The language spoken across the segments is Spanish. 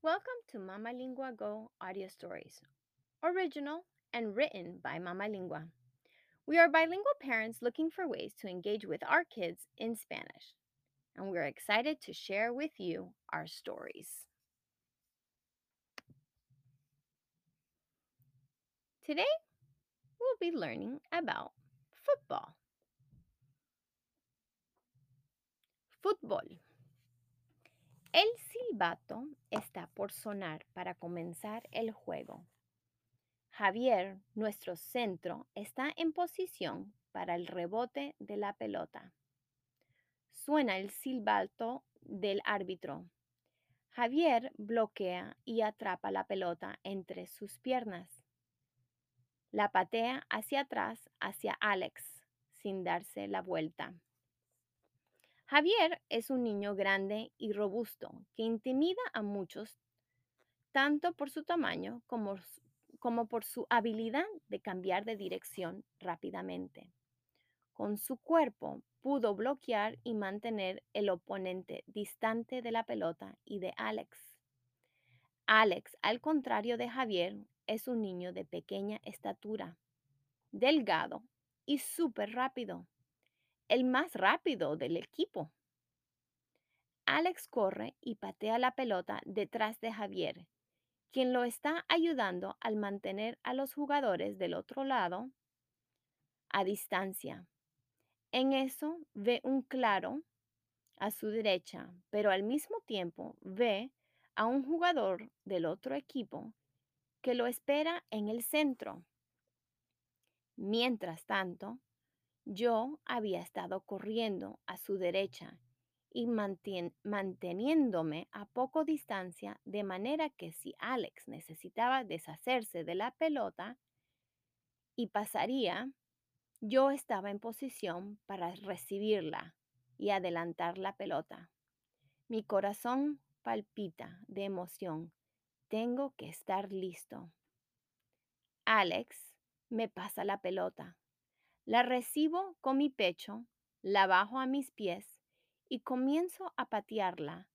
Welcome to Mama Lingua Go audio stories, original and written by Mama Lingua. We are bilingual parents looking for ways to engage with our kids in Spanish, and we're excited to share with you our stories. Today, we'll be learning about football. Fútbol. El silbato está por sonar para comenzar el juego. Javier, nuestro centro, está en posición para el rebote de la pelota. Suena el silbato del árbitro. Javier bloquea y atrapa la pelota entre sus piernas. La patea hacia atrás hacia Alex sin darse la vuelta. Javier es un niño grande y robusto que intimida a muchos tanto por su tamaño como, por su habilidad de cambiar de dirección rápidamente. Con su cuerpo pudo bloquear y mantener el oponente distante de la pelota y de Alex. Alex, al contrario de Javier, es un niño de pequeña estatura, delgado y súper rápido, el más rápido del equipo. Alex corre y patea la pelota detrás de Javier, quien lo está ayudando al mantener a los jugadores del otro lado a distancia. En eso ve un claro a su derecha, pero al mismo tiempo ve a un jugador del otro equipo que lo espera en el centro. Mientras tanto, yo había estado corriendo a su derecha y manteniéndome a poco distancia de manera que si Alex necesitaba deshacerse de la pelota y pasaría, yo estaba en posición para recibirla y adelantar la pelota. Mi corazón palpita de emoción. Tengo que estar listo. Alex me pasa la pelota. La recibo con mi pecho, la bajo a mis pies y comienzo a patearla,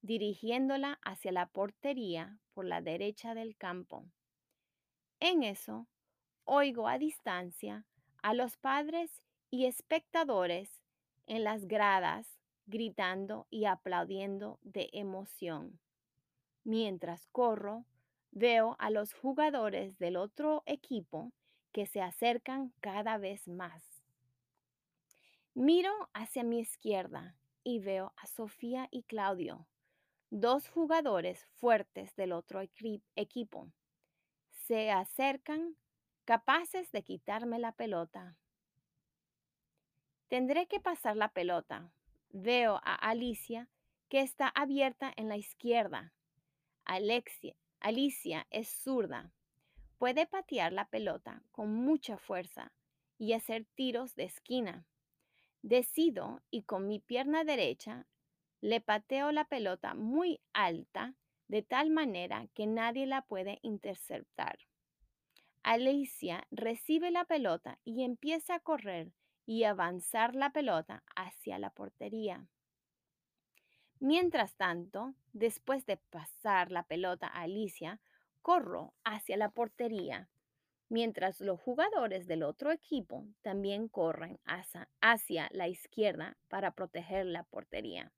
dirigiéndola hacia la portería por la derecha del campo. En eso, oigo a distancia a los padres y espectadores en las gradas gritando y aplaudiendo de emoción. Mientras corro, veo a los jugadores del otro equipo que se acercan cada vez más. Miro hacia mi izquierda y veo a Sofía y Claudio, dos jugadores fuertes del otro equipo. Se acercan capaces de quitarme la pelota. Tendré que pasar la pelota. Veo a Alicia que está abierta en la izquierda. Alexia, Alicia es zurda. Puede patear la pelota con mucha fuerza y hacer tiros de esquina. Decido y con mi pierna derecha le pateo la pelota muy alta de tal manera que nadie la puede interceptar. Alicia recibe la pelota y empieza a correr y avanzar la pelota hacia la portería. Mientras tanto, después de pasar la pelota a Alicia, corro hacia la portería, mientras los jugadores del otro equipo también corren hacia, hacia la izquierda para proteger la portería.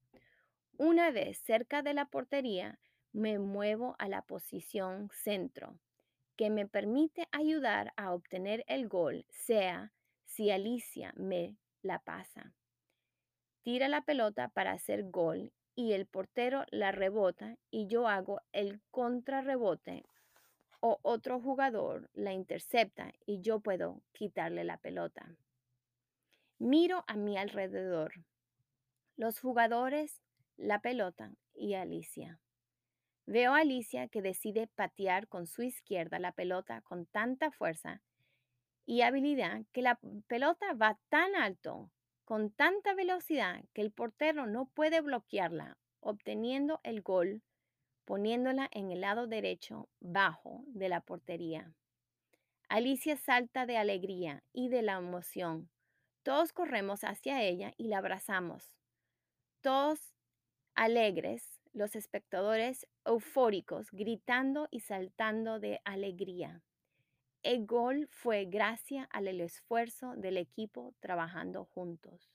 Una vez cerca de la portería, me muevo a la posición centro, que me permite ayudar a obtener el gol, sea si Alicia me la pasa. Tira la pelota para hacer gol y el portero la rebota y yo hago el contrarrebote o otro jugador la intercepta y yo puedo quitarle la pelota. Miro a mi alrededor, los jugadores, la pelota y Alicia. Veo Alicia que decide patear con su izquierda la pelota con tanta fuerza y habilidad que la pelota va tan alto, con tanta velocidad, que el portero no puede bloquearla, obteniendo el gol, poniéndola en el lado derecho bajo de la portería. Alicia salta de alegría y de la emoción. Todos corremos hacia ella y la abrazamos. Todos alegres los espectadores eufóricos, gritando y saltando de alegría. El gol fue gracias al esfuerzo del equipo trabajando juntos.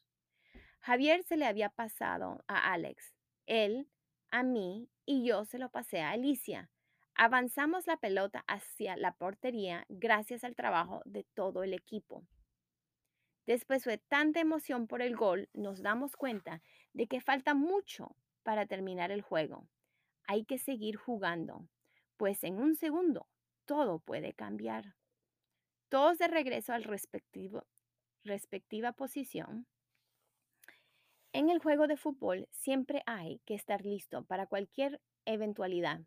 Javier se le había pasado a Alex, él a mí y yo se lo pasé a Alicia. Avanzamos la pelota hacia la portería gracias al trabajo de todo el equipo. Después de tanta emoción por el gol, nos damos cuenta de que falta mucho para terminar el juego. Hay que seguir jugando, pues en un segundo todo puede cambiar. Todos de regreso al respectivo, respectiva posición. En el juego de fútbol siempre hay que estar listo para cualquier eventualidad.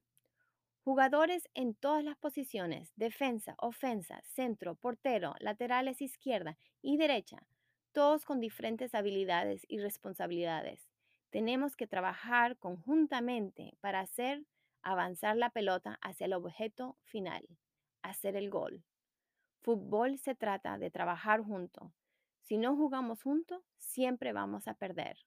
Jugadores en todas las posiciones, defensa, ofensa, centro, portero, laterales izquierda y derecha, todos con diferentes habilidades y responsabilidades. Tenemos que trabajar conjuntamente para hacer avanzar la pelota hacia el objeto final, hacer el gol. Fútbol se trata de trabajar juntos. Si no jugamos juntos, siempre vamos a perder.